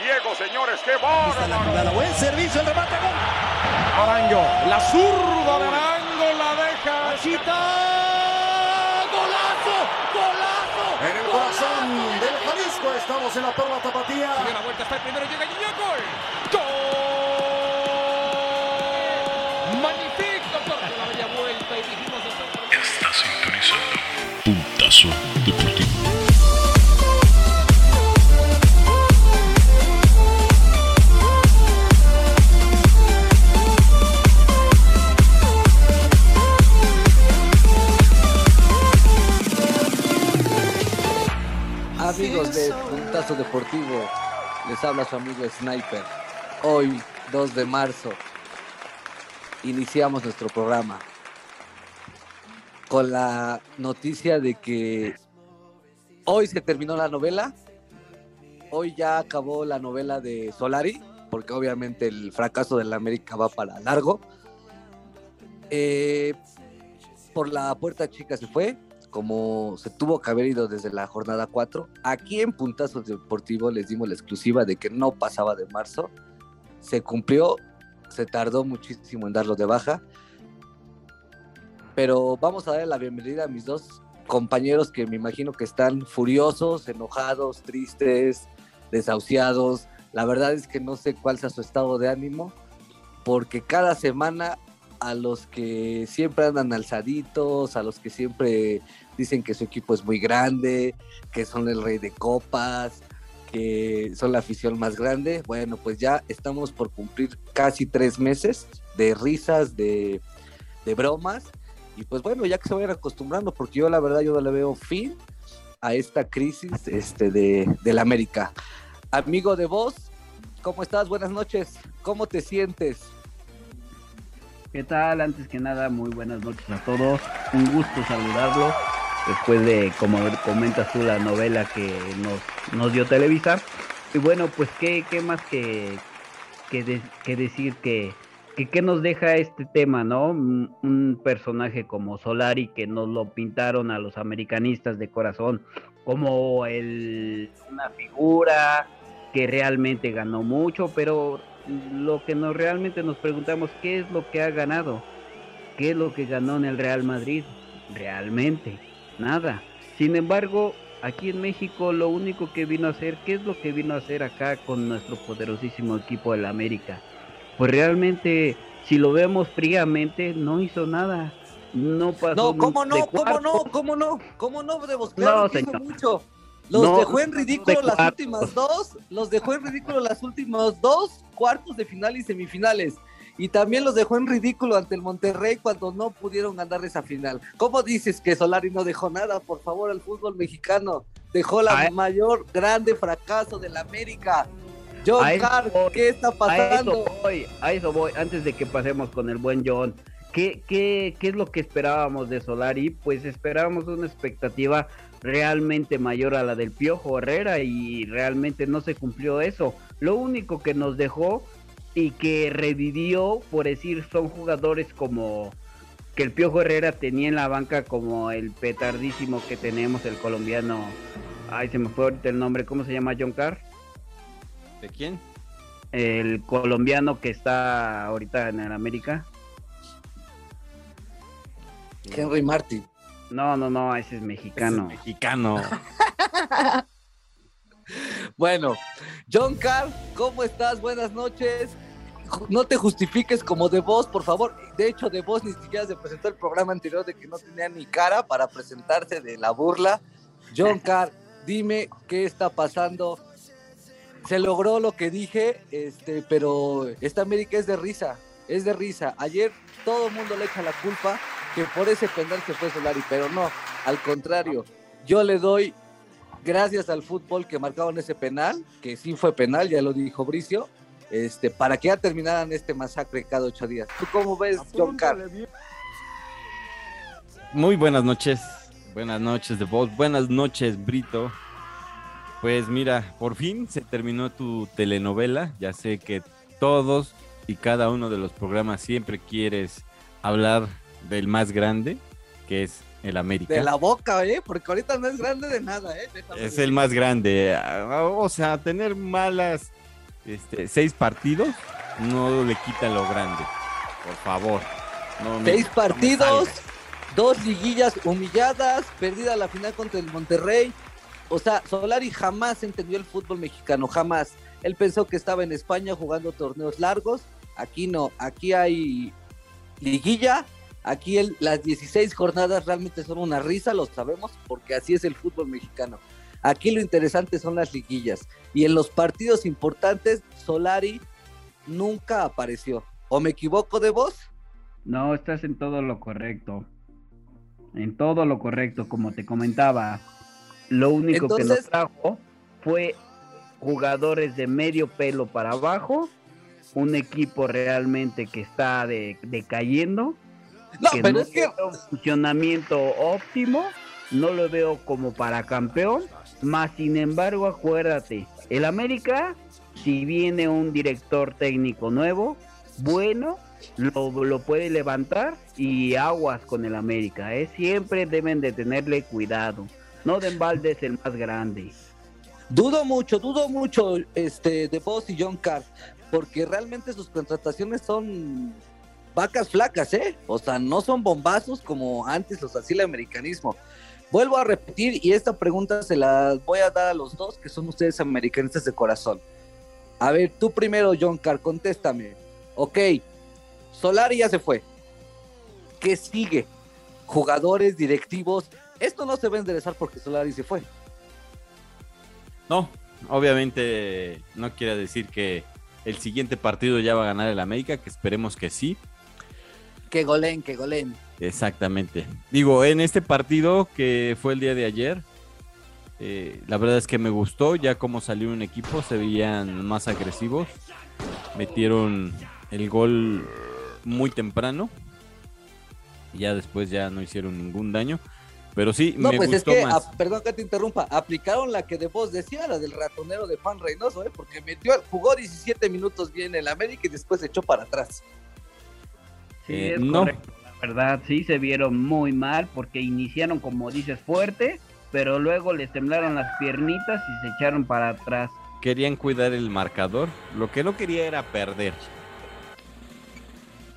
ciego, señores. ¡Qué bárbaro! Buen servicio, el remate, gol. Arango, la zurda de Arango la deja. Chita. ¡Golazo! ¡Golazo! En el corazón del Jalisco estamos en la perla tapatía. Sigue la vuelta, está el primero, llega Guiñac, gol. ¡Gol! Magnífico, porque la bella vuelta y dijimos Está sintonizando Puntazo Deportivo. Deportivo, les habla su amigo Sniper. Hoy, 2 de marzo, iniciamos nuestro programa con la noticia de que hoy se terminó la novela. Hoy ya acabó la novela de Solari, porque obviamente el fracaso de la América va para largo. Eh, por la puerta chica se fue, como se tuvo que haber ido desde la jornada 4. Aquí en Puntazo Deportivo les dimos la exclusiva de que no pasaba de marzo. Se cumplió, se tardó muchísimo en darlo de baja. Pero vamos a darle la bienvenida a mis dos compañeros que me imagino que están furiosos, enojados, tristes, desahuciados. La verdad es que no sé cuál sea su estado de ánimo, porque cada semana a los que siempre andan alzaditos, a los que siempre dicen que su equipo es muy grande, que son el rey de copas, que son la afición más grande. Bueno, pues ya estamos por cumplir casi tres meses de risas, de, bromas. Y pues bueno, ya que se vayan acostumbrando, porque yo la verdad yo no le veo fin a esta crisis este, de, de la América. Amigo de vos, ¿cómo estás? Buenas noches. ¿Cómo te sientes? ¿Qué tal? Antes que nada, muy buenas noches a todos. Un gusto saludarlos después de, como comentas tú, la novela que nos, nos dio Televisa. Y bueno, pues qué, qué más que, que, que decir que, que qué nos deja este tema, ¿no? Un personaje como Solari que nos lo pintaron a los americanistas de corazón como el, una figura que realmente ganó mucho, pero lo que nos realmente nos preguntamos qué es lo que ha ganado, qué es lo que ganó en el Real Madrid, realmente nada. Sin embargo, aquí en México lo único que vino a hacer, ¿qué es lo que vino a hacer acá con nuestro poderosísimo equipo del América? Pues realmente, si lo vemos fríamente, no hizo nada. No pasó No, ¿cómo no? ¿Cómo no? ¿Cómo no? ¿Cómo no? Debemos claro No, hizo mucho. Los No, dejó en de ridículo las cuartos. últimas dos, los dejó en ridículo las últimas dos cuartos de final y semifinales. Y también los dejó en ridículo ante el Monterrey cuando no pudieron ganar esa final. ¿Cómo dices que Solari no dejó nada, por favor, al fútbol mexicano? Dejó la A- mayor grande fracaso del América. John Carr, ¿qué está A eso pasando? voy, a eso voy, antes de que pasemos con el buen John. ¿Qué, qué, qué es lo que esperábamos de Solari? Pues esperábamos una expectativa realmente mayor a la del Piojo Herrera y realmente no se cumplió eso. Lo único que nos dejó y que revivió, por decir, son jugadores como que el Piojo Herrera tenía en la banca como el petardísimo que tenemos, el colombiano. Ay, se me fue ahorita el nombre, ¿cómo se llama John Carr? ¿De quién? el colombiano que está ahorita en el América. Henry Martin. No, no, no, ese es mexicano. Ese es mexicano. Bueno, John Carr, ¿cómo estás? Buenas noches. No te justifiques como de voz, por favor. De hecho, de voz ni siquiera se presentó el programa anterior de que no tenía ni cara para presentarse de la burla. John Carr, dime qué está pasando. Se logró lo que dije, este, pero esta América es de risa, es de risa. Ayer todo el mundo le echa la culpa que por ese penal se fue Solari, pero no, al contrario. Yo le doy gracias al fútbol que marcaron ese penal, que sí fue penal, ya lo dijo Bricio, este, para que ya terminaran este masacre cada ocho días. ¿Tú cómo ves, John Carr? Muy buenas noches. Buenas noches, de voz. Buenas noches, Brito. Pues mira, por fin se terminó tu telenovela. Ya sé que todos y cada uno de los programas siempre quieres hablar del más grande, que es el América. De la boca, ¿eh? Porque ahorita no es grande de nada, ¿eh? Déjame Es decir. el más grande. Ah, O sea, tener malas este, seis partidos no le quitan lo grande. Por favor. No me- Seis partidos, dos liguillas humilladas, perdida la final contra el Monterrey. O sea, Solari jamás entendió el fútbol mexicano, jamás. Él pensó que estaba en España jugando torneos largos. Aquí no, aquí hay liguilla. Aquí el- las 16 jornadas realmente son una risa, lo sabemos, porque así es el fútbol mexicano. Aquí lo interesante son las liguillas. Y en los partidos importantes, Solari nunca apareció. ¿O me equivoco de voz? No, estás en todo lo correcto. En todo lo correcto, como te comentaba. Lo único que nos trajo fue jugadores de medio pelo para abajo, un equipo realmente que está de- decayendo, No, que pero no es que un funcionamiento óptimo, no lo veo como para campeón, más sin embargo, acuérdate, el América, si viene un director técnico nuevo, bueno, lo, lo puede levantar y aguas con el América, ¿eh? siempre deben de tenerle cuidado, no de embalde es el más grande. Dudo mucho, dudo mucho este, de Boss y John Carr, porque realmente sus contrataciones son vacas flacas, ¿eh? O sea, no son bombazos como antes los hacía el americanismo. Vuelvo a repetir y esta pregunta se la voy a dar a los dos, que son ustedes americanistas de corazón. A ver, tú primero, John Carr, contéstame. Ok, Solari ya se fue. ¿Qué sigue? Jugadores, directivos. Esto no se va a enderezar porque Solari se fue. No, obviamente no quiere decir que el siguiente partido ya va a ganar el América, que esperemos que sí. Que golen, que golen. Exactamente. Digo, en este partido que fue el día de ayer, eh, la verdad es que me gustó ya cómo salió un equipo, se veían más agresivos, metieron el gol muy temprano, y ya después ya no hicieron ningún daño, pero sí, No, me pues es gustó que, más. ah, perdón que te interrumpa, aplicaron la que de vos decía, la del ratonero de Juan Reynoso, ¿eh? porque metió, jugó 17 minutos bien el América y después se echó para atrás. Sí, Eh, es no. correcto, la verdad, sí se vieron muy mal porque iniciaron, como dices, fuerte, pero luego les temblaron las piernitas y se echaron para atrás. Querían cuidar el marcador, lo que no quería era perder.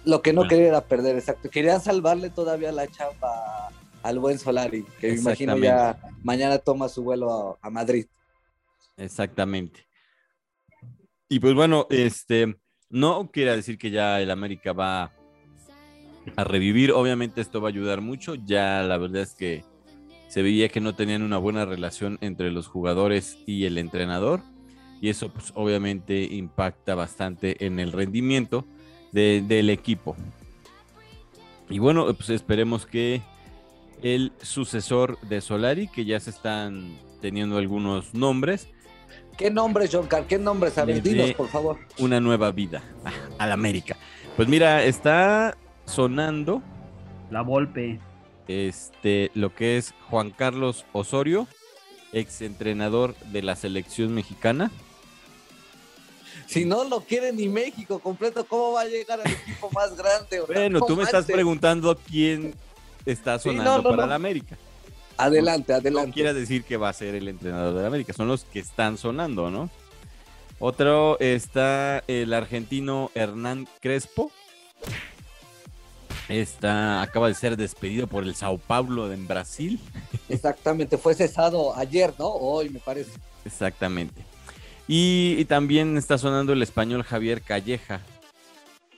Lo que no quería era perder, exacto. Querían salvarle todavía la chamba al buen Solari, que me imagino ya mañana toma su vuelo a, a Madrid. Exactamente. Y pues bueno, este no quiere decir que ya el América va a revivir. Obviamente esto va a ayudar mucho. Ya la verdad es que se veía que no tenían una buena relación entre los jugadores y el entrenador. Y eso pues obviamente impacta bastante en el rendimiento de- del equipo. Y bueno, pues esperemos que el sucesor de Solari, que ya se están teniendo algunos nombres, ¿Qué nombres, John Carr? ¿Qué nombres? A por favor. una nueva vida al América. Pues mira, está sonando La Volpe. este lo que es Juan Carlos Osorio, ex entrenador de la selección mexicana. Si no lo quiere ni México completo, ¿cómo va a llegar al equipo más grande? Bueno, no tú me estás preguntando quién está Sí, no, sonando no, para no. el América. Adelante, No adelante. quiere decir que va a ser el entrenador de la América, son los que están sonando, ¿no? Otro está el argentino Hernán Crespo. Está, acaba de ser despedido por el Sao Paulo en Brasil. Exactamente, fue cesado ayer, ¿no? Hoy, me parece. Exactamente. Y, y también está sonando el español Javier Calleja,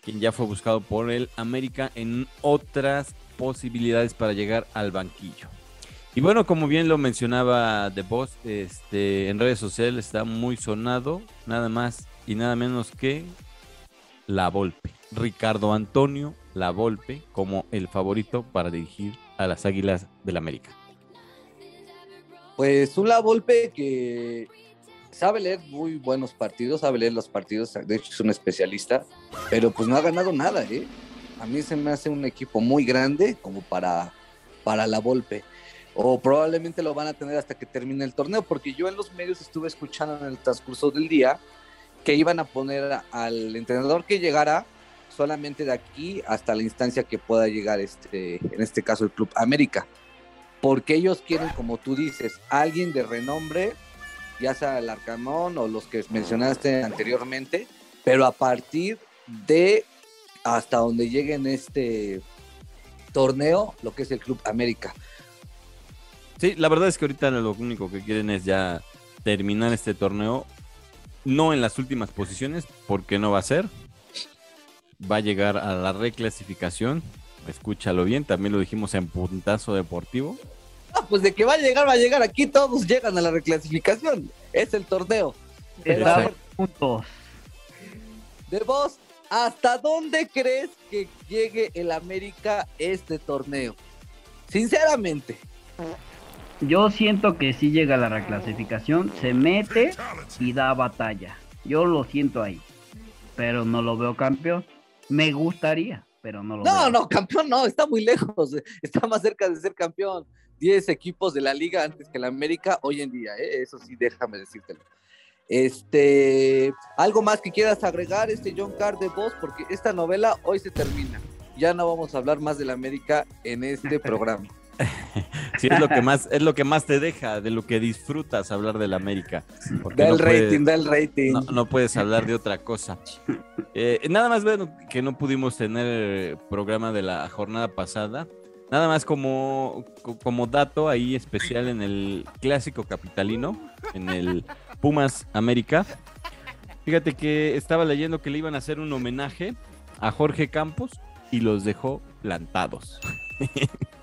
quien ya fue buscado por el América en otras posibilidades para llegar al banquillo. Y bueno, como bien lo mencionaba The Boss, este, en redes sociales está muy sonado, nada más y nada menos que La Volpe. Ricardo Antonio La Volpe como el favorito para dirigir a las Águilas del América. Pues un La Volpe que sabe leer muy buenos partidos, sabe leer los partidos, de hecho es un especialista, pero pues no ha ganado nada, ¿eh? A mí se me hace un equipo muy grande como para, para La Volpe. O probablemente lo van a tener hasta que termine el torneo, porque yo en los medios estuve escuchando en el transcurso del día que iban a poner al entrenador que llegara solamente de aquí hasta la instancia que pueda llegar este, en este caso el Club América porque ellos quieren, como tú dices, alguien de renombre ya sea el Arcamón o los que mencionaste anteriormente, pero a partir de hasta donde llegue en este torneo, lo que es el Club América. Sí, la verdad es que ahorita lo único que quieren es ya terminar este torneo, no en las últimas posiciones, porque no va a ser. Va a llegar a la reclasificación. Escúchalo bien, también lo dijimos en Puntazo Deportivo. Ah, pues de que va a llegar, va a llegar. Aquí todos llegan a la reclasificación. Es el torneo. Ver, puntos. de vos, ¿hasta dónde crees que llegue el América este torneo? Sinceramente. Yo siento que sí llega a la reclasificación, se mete y da batalla. Yo lo siento ahí, pero no lo veo campeón. Me gustaría, pero no lo No, veo. no, campeón no, está muy lejos. Está más cerca de ser campeón. 10 equipos de la liga antes que el América hoy en día, ¿eh? eso sí, déjame decírtelo. Este, algo más que quieras agregar, este John Carr de vos, porque esta novela hoy se termina. Ya no vamos a hablar más del América en este programa. Sí, es lo que más, es lo que más te deja, de lo que disfrutas hablar del América. Da el no puedes- rating, da el rating. No, no puedes hablar de otra cosa. Eh, nada más bueno, que no pudimos tener programa de la jornada pasada. Nada más como, co- como dato ahí especial en el clásico capitalino, en el Pumas América. Fíjate que estaba leyendo que le iban a hacer un homenaje a Jorge Campos y los dejó plantados.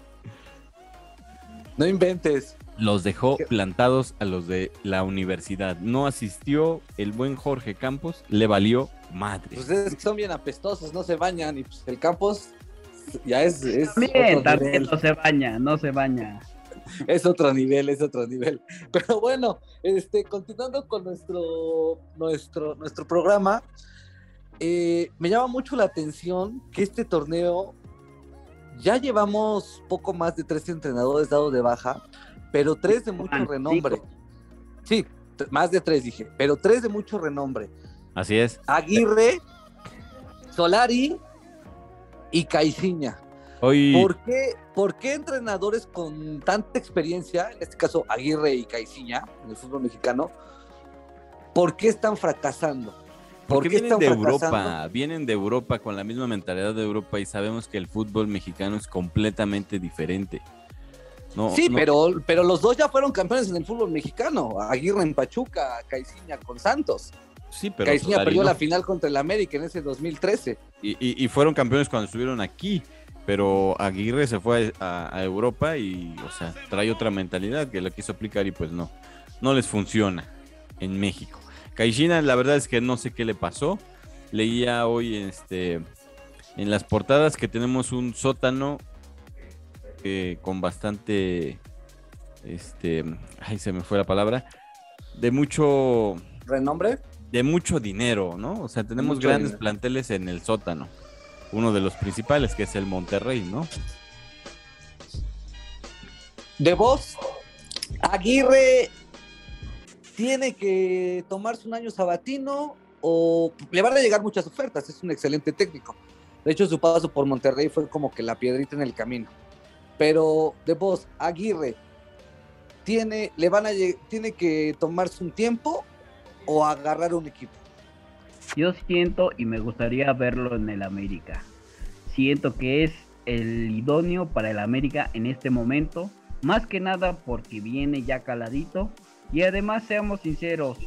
No inventes. Los dejó plantados a los de la universidad. No asistió el buen Jorge Campos, le valió madre. Pues es que son bien apestosos, no se bañan y pues el Campos ya es, es También, otro también nivel. no se baña, no se baña. Es otro nivel, es otro nivel. Pero bueno, este, continuando con nuestro, nuestro, nuestro programa, eh, me llama mucho la atención que este torneo ya llevamos poco más de tres entrenadores dados de baja, pero tres de mucho renombre. Sí, más de tres dije, pero tres de mucho renombre. Así es. Aguirre, Solari y Caiciña. Hoy, ¿Por qué, por qué entrenadores con tanta experiencia, en este caso Aguirre y Caiciña, en el fútbol mexicano, por qué están fracasando? ¿Por porque vienen de fracasando? Europa, vienen de Europa con la misma mentalidad de Europa y sabemos que el fútbol mexicano es completamente diferente. No, sí, no- pero, pero los dos ya fueron campeones en el fútbol mexicano. Aguirre en Pachuca, Caiciña con Santos. sí, pero Caiciña Solari perdió no. la final contra el América en ese 2013. y, y- y fueron campeones cuando estuvieron aquí. Pero Aguirre se fue a, a Europa y, o sea, trae otra mentalidad que la quiso aplicar y pues no, no les funciona en México. Caixina, la verdad es que no sé qué le pasó. Leía hoy este, en las portadas que tenemos un sótano eh, con bastante, este, ay, se me fue la palabra, de mucho, ¿Renombre? de mucho dinero, ¿no? O sea, tenemos Mucho grandes dinero. planteles en el sótano. Uno de los principales, que es el Monterrey, ¿no? De voz, Aguirre tiene que tomarse un año sabatino o le van a llegar muchas ofertas. Es un excelente técnico. De hecho, su paso por Monterrey fue como que la piedrita en el camino. Pero de voz, Aguirre tiene, le van a tiene que tomarse un tiempo o agarrar un equipo. Yo siento y me gustaría verlo en el América. Siento que es el idóneo para el América en este momento. Más que nada porque viene ya caladito. Y además, seamos sinceros,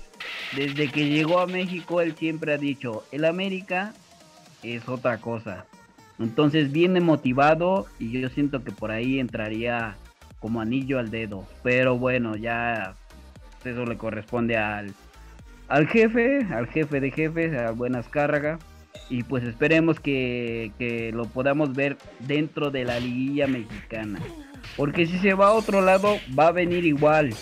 desde que llegó a México él siempre ha dicho, el América es otra cosa. Entonces viene motivado y yo siento que por ahí entraría como anillo al dedo. Pero bueno, ya eso le corresponde al, al jefe, al jefe de jefes, a Buenas Cárraga. Y pues esperemos que, que lo podamos ver dentro de la liguilla mexicana. Porque si se va a otro lado, va a venir igual.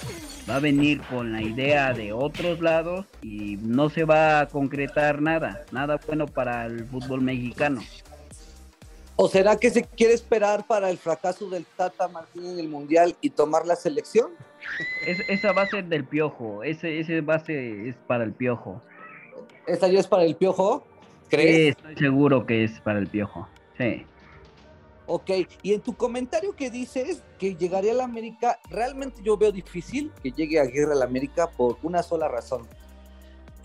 Va a venir con la idea de otros lados y no se va a concretar nada. Nada bueno para el fútbol mexicano. ¿O será que se quiere esperar para el fracaso del Tata Martino en el Mundial y tomar la selección? Es- esa va a ser del piojo. Ese, ese base es para el piojo. ¿Esta ya es para el Piojo? Sí, ¿Crees? estoy seguro que es para el piojo. Sí. Ok, y en tu comentario que dices que llegaría a la América, realmente yo veo difícil que llegue Aguirre a la América por una sola razón.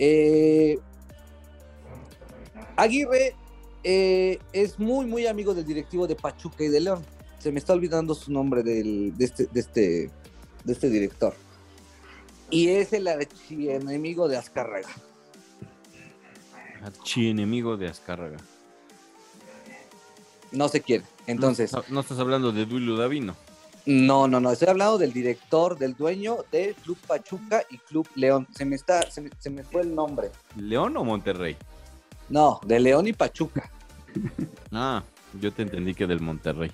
Eh, Aguirre eh, es muy, muy amigo del directivo de Pachuca y de León. Se me está olvidando su nombre este, de, este, de este director. Y es el enemigo de Azcárraga. Archienemigo de Azcárraga. No se quiere. Entonces, No, no estás hablando de Duilio Davino. No, no, no, estoy hablando del director, del dueño del Club Pachuca y Club León. Se me está, se me, se me fue el nombre. ¿León o Monterrey? No, de León y Pachuca. Ah, yo te entendí que del Monterrey.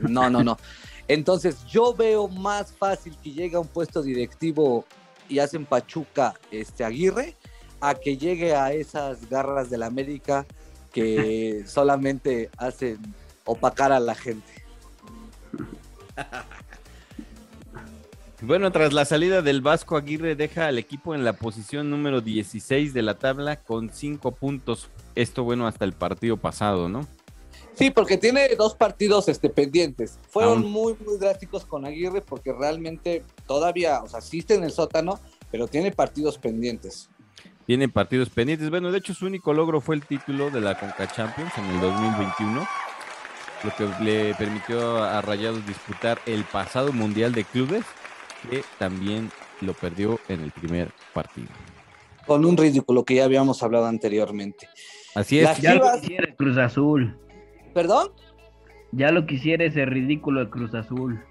No, no, no. Entonces, yo veo más fácil que llegue a un puesto directivo y hacen Pachuca este Aguirre a que llegue a esas garras del América que solamente hacen opacar a la gente. Bueno, tras la salida del Vasco Aguirre deja al equipo en la posición número 16 de la tabla con 5 puntos. Esto bueno hasta el partido pasado, ¿no? Sí, porque tiene dos partidos este, pendientes. Fueron Aún. muy, muy drásticos con Aguirre porque realmente todavía, o sea, existe en el sótano, pero tiene partidos pendientes. Tiene partidos pendientes. Bueno, de hecho su único logro fue el título de la Conca Champions en el 2021, lo que le permitió a Rayados disputar el pasado Mundial de Clubes, que también lo perdió en el primer partido. Con un ridículo que ya habíamos hablado anteriormente. Así es. Las Ya lo quisiera el Cruz Azul. ¿Perdón? Ya lo quisiera ese ridículo de Cruz Azul.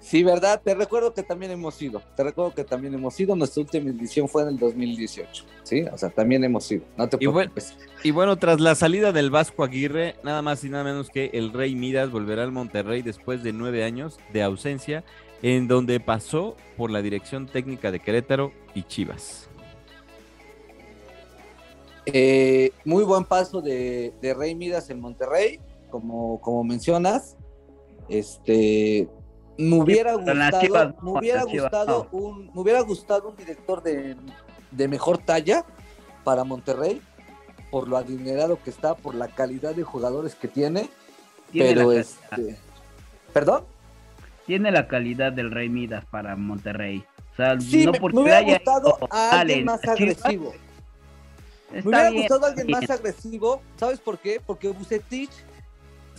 Sí, ¿verdad? Te recuerdo que también hemos ido. Te recuerdo que también hemos ido. Nuestra última edición fue en el 2018. Sí, o sea, también hemos ido. No te Y bueno-. Y bueno, tras la salida del Vasco Aguirre, nada más y nada menos que el Rey Midas volverá al Monterrey después de nueve años de ausencia, en donde pasó por la dirección técnica de Querétaro y Chivas. Eh, muy buen paso de, de Rey Midas en Monterrey, como, como mencionas. Este, me hubiera gustado, Chivas me hubiera gustado no. un, me hubiera gustado un director de, de mejor talla para Monterrey, por lo adinerado que está, por la calidad de jugadores que tiene. Tiene, pero este, ¿perdón? tiene la calidad del Rey Midas para Monterrey. O sea, Sí, no me, porque me hubiera haya gustado a alguien en más agresivo. Me hubiera bien, gustado alguien bien. más agresivo. ¿Sabes por qué? Porque Bucetich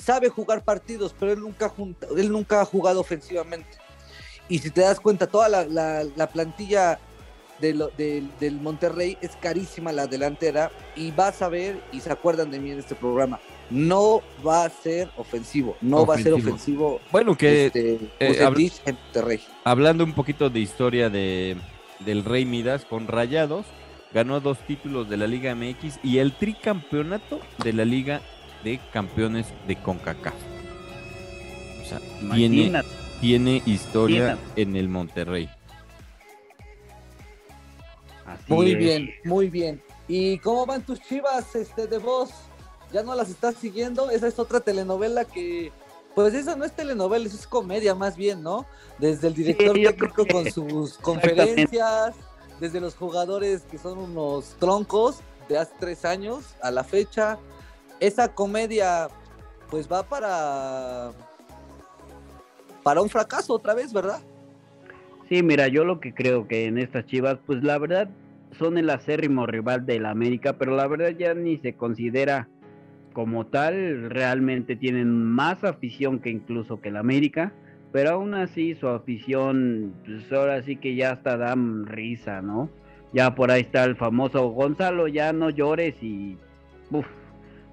sabe jugar partidos, pero él nunca, junta- él nunca ha jugado ofensivamente. Y si te das cuenta, toda la, la- la plantilla de lo- del- del Monterrey es carísima la delantera. Y vas a ver, y se acuerdan de mí en este programa, no va a ser ofensivo. No va a ser Ofensivo. Bueno, que este, eh, en Monterrey. hablando un poquito de historia de, del Rey Midas con Rayados, ganó dos títulos de la Liga MX y el tricampeonato de la Liga de Campeones de CONCACAF. O sea, tiene, tiene historia Imagínate. en el Monterrey. Así Muy es. bien, muy bien. ¿Y cómo van tus chivas este, de voz? ¿Ya no las estás siguiendo? Esa es otra telenovela que, pues esa no es telenovela, eso es comedia más bien, ¿no? Desde el director yo técnico que- con sus conferencias, desde los jugadores que son unos troncos de hace tres años a la fecha. Esa comedia, pues va para, para un fracaso otra vez, ¿verdad? Sí, mira, yo lo que creo que en estas Chivas, pues la verdad son el acérrimo rival del América, pero la verdad ya ni se considera como tal, realmente tienen más afición que incluso que el América, pero aún así su afición, pues ahora sí que ya hasta dan risa, ¿no? Ya por ahí está el famoso Gonzalo, ya no llores y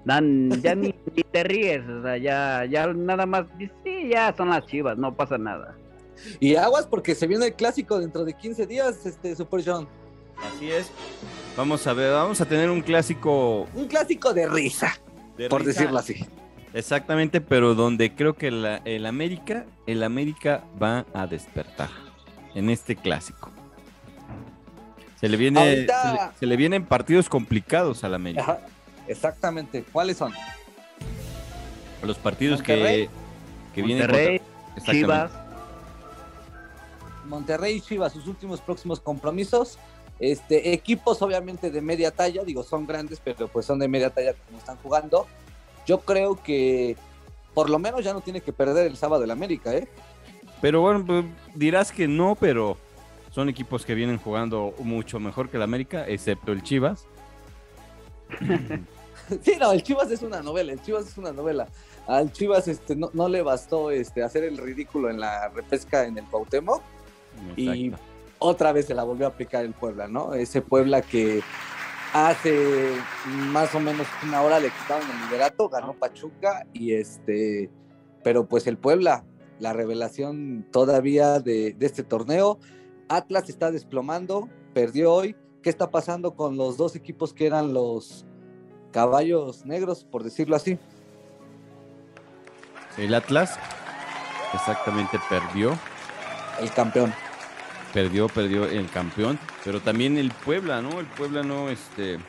dan, ya ni, ni te ríes, o sea, ya, ya nada más, sí, ya son las Chivas, no pasa nada. Y aguas porque se viene el clásico dentro de 15 días, este Super John. Así es. Vamos a ver, vamos a tener un clásico Un clásico de risa, de por risa. decirlo así. Exactamente, pero donde creo que la- el América, el América va a despertar en este clásico. Se le viene, se le, se le vienen partidos complicados al América. Ajá, exactamente. ¿Cuáles son? Los partidos Monterrey. que, que vienen Monterrey, contra-. Chivas, Monterrey y Chivas, sus últimos próximos compromisos. Este, equipos obviamente de media talla, digo, son grandes, pero pues son de media talla como están jugando. Yo creo que por lo menos ya no tiene que perder el sábado el América, ¿eh? Pero bueno, pues, dirás que no, pero son equipos que vienen jugando mucho mejor que el América, excepto el Chivas. Sí, no, el Chivas es una novela, el Chivas es una novela. Al Chivas este, no, no le bastó este, hacer el ridículo en la repesca en el Cuauhtémoc y Exacto. otra vez se la volvió a aplicar el Puebla, ¿no? Ese Puebla que hace más o menos una hora le quitaron el liderato, ganó Pachuca y este, pero pues el Puebla, la revelación todavía de, de este torneo, Atlas está desplomando, perdió hoy. ¿Qué está pasando con los dos equipos que eran los caballos negros, por decirlo así? El Atlas exactamente perdió, El campeón. perdió, perdió el campeón, pero también el Puebla, ¿no? El Puebla no, este,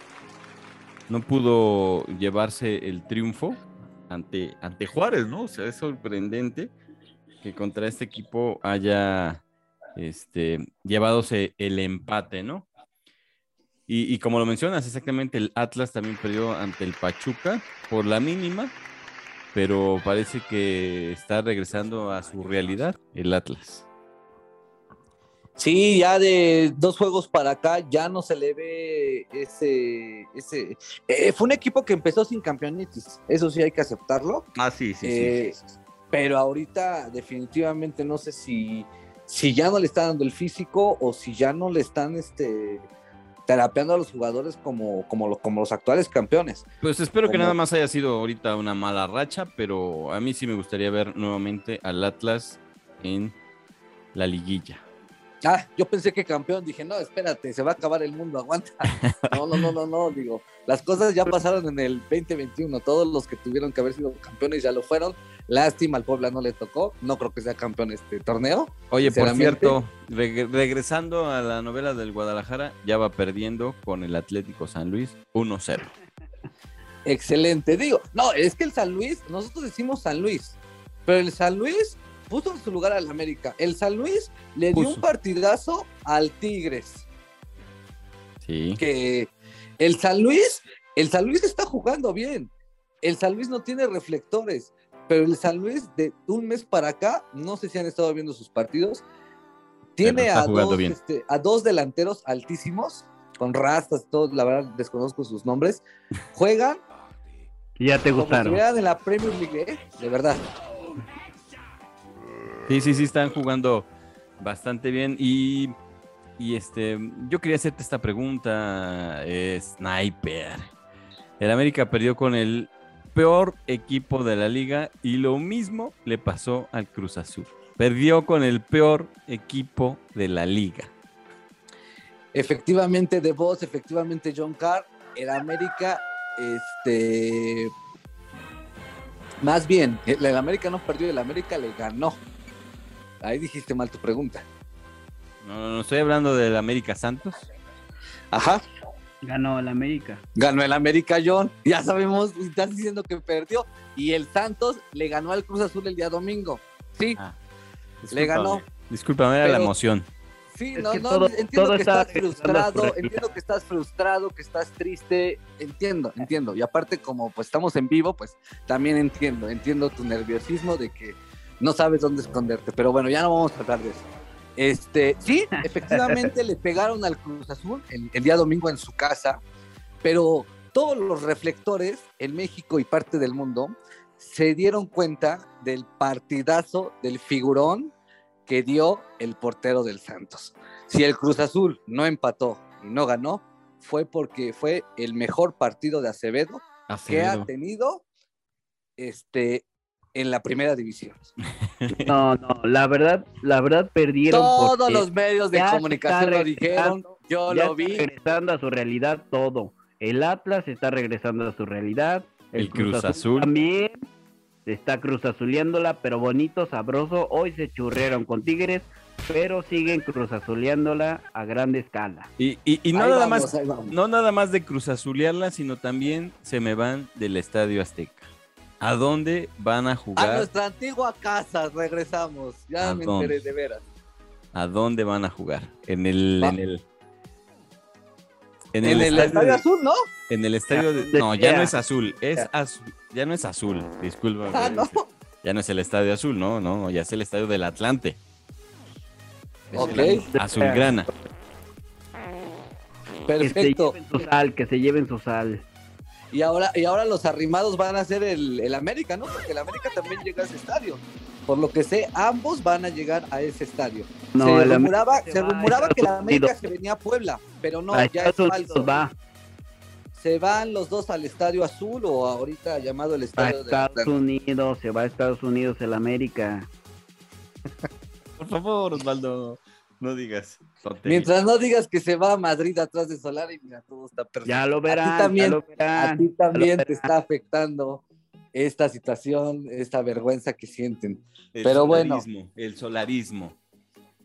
no pudo llevarse el triunfo ante, ante Juárez, ¿no? O sea, es sorprendente que contra este equipo haya, este, llevadose el empate, ¿no? Y, y como lo mencionas, exactamente el Atlas también perdió ante el Pachuca por la mínima, pero parece que está regresando a su realidad el Atlas. Sí, ya de dos juegos para acá ya no se le ve ese... ese eh, fue un equipo que empezó sin campeonitis, eso sí hay que aceptarlo. Ah, sí, sí, Eh, Pero ahorita definitivamente no sé si, si ya no le está dando el físico o si ya no le están este, terapeando a los jugadores como, como, lo- como los actuales campeones. Pues espero que nada más haya sido ahorita una mala racha, pero a mí sí me gustaría ver nuevamente al Atlas en la liguilla. Ah, yo pensé que campeón, dije, no, espérate, se va a acabar el mundo, aguanta. No, no, no, no, no, digo, las cosas ya pasaron en el 2021, todos los que tuvieron que haber sido campeones ya lo fueron. Lástima, al Puebla no le tocó, no creo que sea campeón este torneo. Oye, por cierto, reg- regresando a la novela del Guadalajara, ya va perdiendo con el Atlético San Luis 1-0. Excelente, digo, no, es que el San Luis, nosotros decimos San Luis, pero el San Luis puso en su lugar al América. El San Luis le dio un partidazo al Tigres. Sí. que el San Luis, el San Luis está jugando bien. El San Luis no tiene reflectores, pero el San Luis de un mes para acá, no sé si han estado viendo sus partidos, tiene a dos, bien. este, a dos delanteros altísimos, con rastas, todo, la verdad desconozco sus nombres, juegan Ya te como si gustaron. en la Premier League, ¿eh? de verdad. Sí, sí, sí, están jugando bastante bien. Y, y este, yo quería hacerte esta pregunta, eh, Sniper. El América perdió con el peor equipo de la liga y lo mismo le pasó al Cruz Azul. Perdió con el peor equipo de la liga. Efectivamente, De Vos, efectivamente, John Carr, el América, este. Más bien, el, el América no perdió, el América le ganó. Ahí dijiste mal tu pregunta. No, no, no estoy hablando del América Santos. Ajá, Ganó el América. ganó el América, John. Ya sabemos, estás diciendo que perdió. Y el Santos le ganó al Cruz Azul el día domingo. Sí, Ah, le ganó. Discúlpame, era la Pero- emoción. Sí, Es no, no, todo- entiendo todo que está estás frustrado, entiendo que estás frustrado, que estás triste, entiendo, entiendo. Y aparte, como pues estamos en vivo, pues también entiendo, entiendo tu nerviosismo de que no sabes dónde esconderte. Pero bueno, ya no vamos a hablar de eso. Este, sí, efectivamente le pegaron al Cruz Azul el, el día domingo en su casa, pero todos los reflectores en México y parte del mundo se dieron cuenta del partidazo, del figurón que dio el portero del Santos. Si el Cruz Azul no empató y no ganó, fue porque fue el mejor partido de Acevedo que ha tenido este, en la primera división. No, no, la verdad, la verdad perdieron. Todos porque los medios de comunicación lo dijeron, yo ya lo está vi. regresando a su realidad todo. El Atlas está regresando a su realidad. El Cruz Azul. también está Cruz Azuleándola, pero bonito, sabroso. Hoy se churrearon con Tigres, pero siguen Cruz Azuleándola a grande escala. Y, y- y no, Ahí nada vamos, más, no nada más de Cruz Azulearla, sino también se me van del Estadio Azteca. ¿A dónde van a A jugar? nuestra antigua casa regresamos. Ya ¿A me dónde? enteré de veras. ¿A dónde van a jugar? En el, Va- en el, en En el Estadio de- Azul, ¿no? En el estadio de- No, ya no es azul, es azul, ya no es azul, disculpa. Ah, no. Ya no es el Estadio Azul, no, no, ya es el Estadio del Atlante. Ok, Azulgrana. Que se perfecto. lleven su sal, que se lleven su sal. Y ahora, y ahora los arrimados van a ser el, el América, ¿no? Porque el América también llega a ese estadio. Por lo que sé, ambos van a llegar a ese estadio. No, se el rumoraba, América se va a rumoraba que la Estados América se venía a Puebla, pero no, a ya es falso. Va. Se van los dos al Estadio Azul o ahorita llamado el A Estadio de Estados Unidos, se va a Estados Unidos el América. Por favor, Osvaldo, no digas. tonterías. Mientras no digas que se va a Madrid atrás de Solari, mira, todo está perfecto. Ya lo verán, a ti también, ya lo a ti también te verán. está afectando esta situación, esta vergüenza que sienten. El pero bueno. solarismo, El solarismo.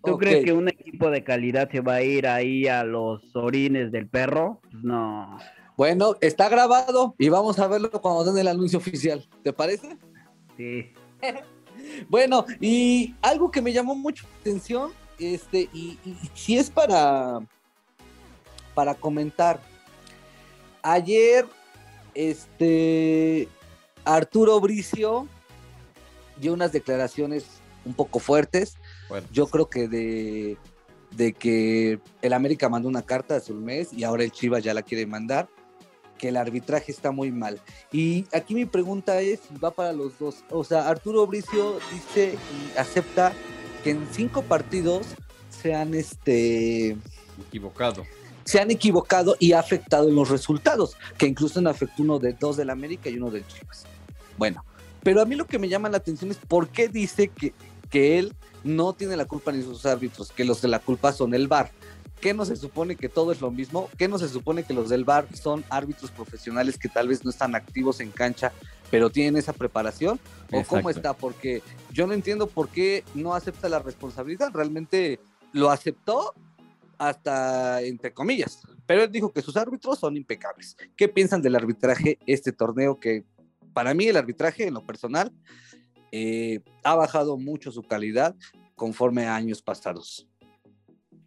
¿Tú crees que un equipo de calidad se va a ir ahí a los orines del perro? No. Bueno, está grabado y vamos a verlo cuando den el anuncio oficial. ¿Te parece? Sí. Bueno, y algo que me llamó mucho la atención, este, y, y si es para, para comentar. Ayer, este, Arturo Bricio dio unas declaraciones un poco fuertes. Fuerte. Yo creo que de, de que el América mandó una carta hace un mes y ahora el Chivas ya la quiere mandar, que el arbitraje está muy mal. Y aquí mi pregunta es, va para los dos, o sea, Arturo Bricio dice y acepta que en cinco partidos se han, este, Equivocado. se han equivocado y ha afectado en los resultados, que incluso en afectó uno de dos del América y uno del Chivas. Bueno, pero a mí lo que me llama la atención es por qué dice que, que él no tiene la culpa ni sus árbitros, que los de la culpa son el VAR. ¿Qué no se supone que todo es lo mismo? ¿Qué no se supone que los del VAR son árbitros profesionales que tal vez no están activos en cancha, pero tienen esa preparación? ¿O cómo está? Porque yo no entiendo por qué no acepta la responsabilidad. Realmente lo aceptó hasta entre comillas, pero él dijo que sus árbitros son impecables. ¿Qué piensan del arbitraje este torneo? Que para mí el arbitraje en lo personal eh, ha bajado mucho su calidad conforme a años pasados.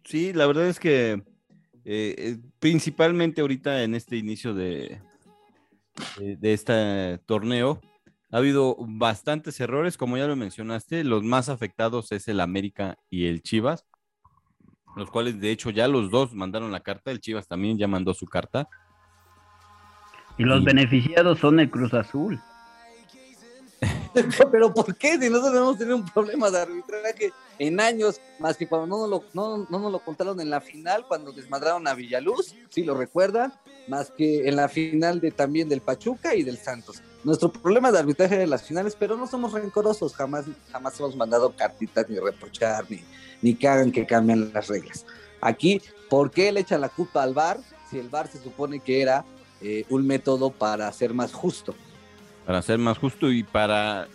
Sí, la verdad es que eh, eh, principalmente ahorita en este inicio de, de, de este torneo ha habido bastantes errores, como ya lo mencionaste, los más afectados es el América y el Chivas, los cuales de hecho ya los dos mandaron la carta, el Chivas también ya mandó su carta. Y los beneficiados son el Cruz Azul. Pero ¿por qué? Si nosotros hemos tenido un problema de arbitraje en años, más que cuando no nos lo, no, no nos lo contaron en la final, cuando desmadraron a Villaluz, si lo recuerdan, más que en la final de también del Pachuca y del Santos. Nuestro problema de arbitraje de las finales, pero no somos rencorosos, jamás, jamás hemos mandado cartitas ni reprochar, ni, ni que hagan que cambien las reglas. Aquí, ¿por qué le echan la culpa al VAR si el VAR se supone que era eh, un método para ser más justo? Para ser más justo y para,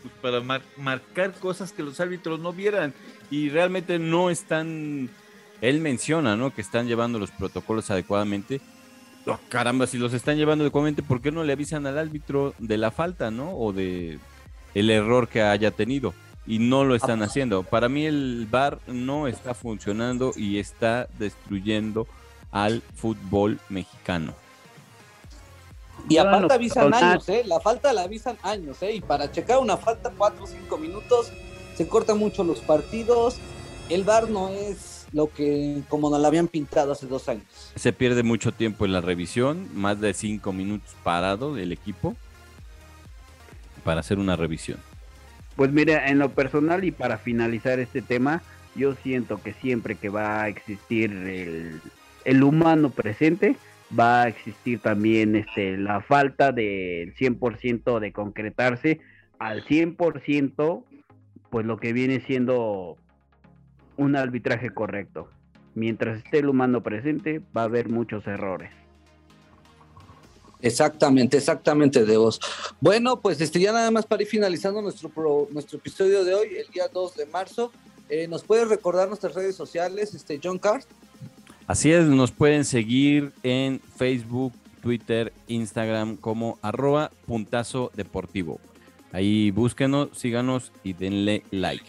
pues, para mar- marcar cosas que los árbitros no vieran y realmente no están, él menciona, ¿no? Que están llevando los protocolos adecuadamente. Oh, caramba, si los están llevando adecuadamente, ¿por qué no le avisan al árbitro de la falta, ¿no? O de el error que haya tenido y no lo están haciendo. Para mí el VAR no está funcionando y está destruyendo al fútbol mexicano. Y aparte lo avisan personal- años, ¿eh? La falta la avisan años, ¿eh? Y para checar una falta, cuatro o cinco minutos, se cortan mucho los partidos. El VAR no es lo que, como nos lo habían pintado hace dos años. Se pierde mucho tiempo en la revisión, más de cinco minutos parado del equipo para hacer una revisión. Pues mira, en lo personal y para finalizar este tema, yo siento que siempre que va a existir el, el humano presente, va a existir también este, la falta del 100% de concretarse al 100%, pues lo que viene siendo un arbitraje correcto. Mientras esté el humano presente, va a haber muchos errores. Exactamente, exactamente, de vos. Bueno, pues este ya nada más para ir finalizando nuestro, pro- nuestro episodio de hoy, el día 2 de marzo. Eh, ¿Nos puedes recordar nuestras redes sociales, este John Card? Así es, nos pueden seguir en Facebook, Twitter, Instagram como arroba puntazo deportivo. Ahí búsquenos, síganos y denle like.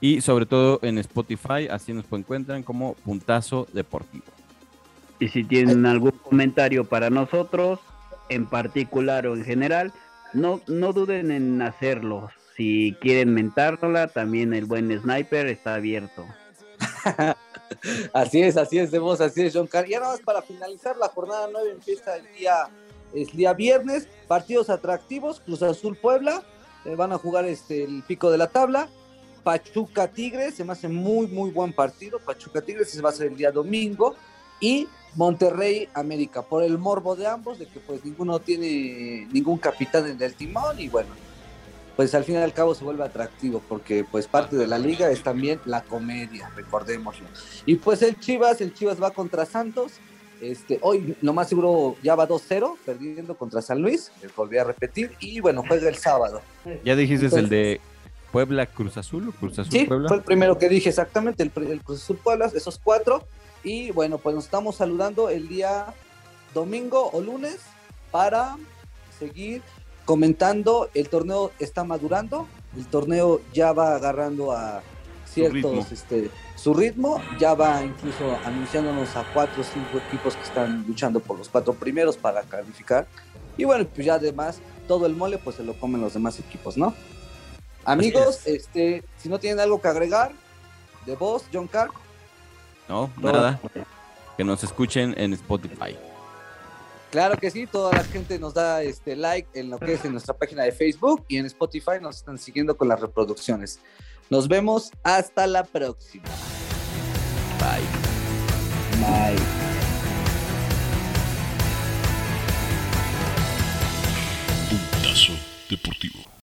Y sobre todo en Spotify, así nos encuentran como puntazo deportivo. Y si tienen algún comentario para nosotros, en particular o en general, no, no duden en hacerlo. Si quieren mentárnosla, también el buen sniper está abierto. así es, así es, de así es, John Carr. Y ahora más para finalizar, la jornada 9 empieza el día, el día viernes, partidos atractivos, Cruz Azul Puebla, eh, van a jugar este, el pico de la tabla, Pachuca Tigres, se me hace muy, muy buen partido, Pachuca Tigres se va a ser el día domingo, y Monterrey América, por el morbo de ambos, de que pues ninguno tiene ningún capitán en el timón, y bueno, pues al fin y al cabo se vuelve atractivo porque pues parte de la liga es también la comedia, recordémoslo. Y pues el Chivas, el Chivas va contra Santos. Este, hoy lo más seguro ya va 2-0, perdiendo contra San Luis, les volví a repetir, y bueno, juega el sábado. ¿Ya dijiste el de Puebla Cruz Azul? Cruz Azul sí, Puebla? fue el primero que dije exactamente, el, el Cruz Azul Puebla, esos cuatro. Y bueno, pues nos estamos saludando el día domingo o lunes para seguir comentando, el torneo está madurando, el torneo ya va agarrando a ciertos, su ritmo, este, su ritmo ya va incluso anunciándonos a cuatro o cinco equipos que están luchando por los cuatro primeros para calificar. Y bueno, pues ya además todo el mole pues se lo comen los demás equipos, ¿no? Amigos, este, si no tienen algo que agregar, de vos, John Carr. No, nada. Que nos escuchen en Spotify. Claro que sí, toda la gente nos da este like en lo que es en nuestra página de Facebook y en Spotify nos están siguiendo con las reproducciones. Nos vemos hasta la próxima. Bye. Bye. Deportivo.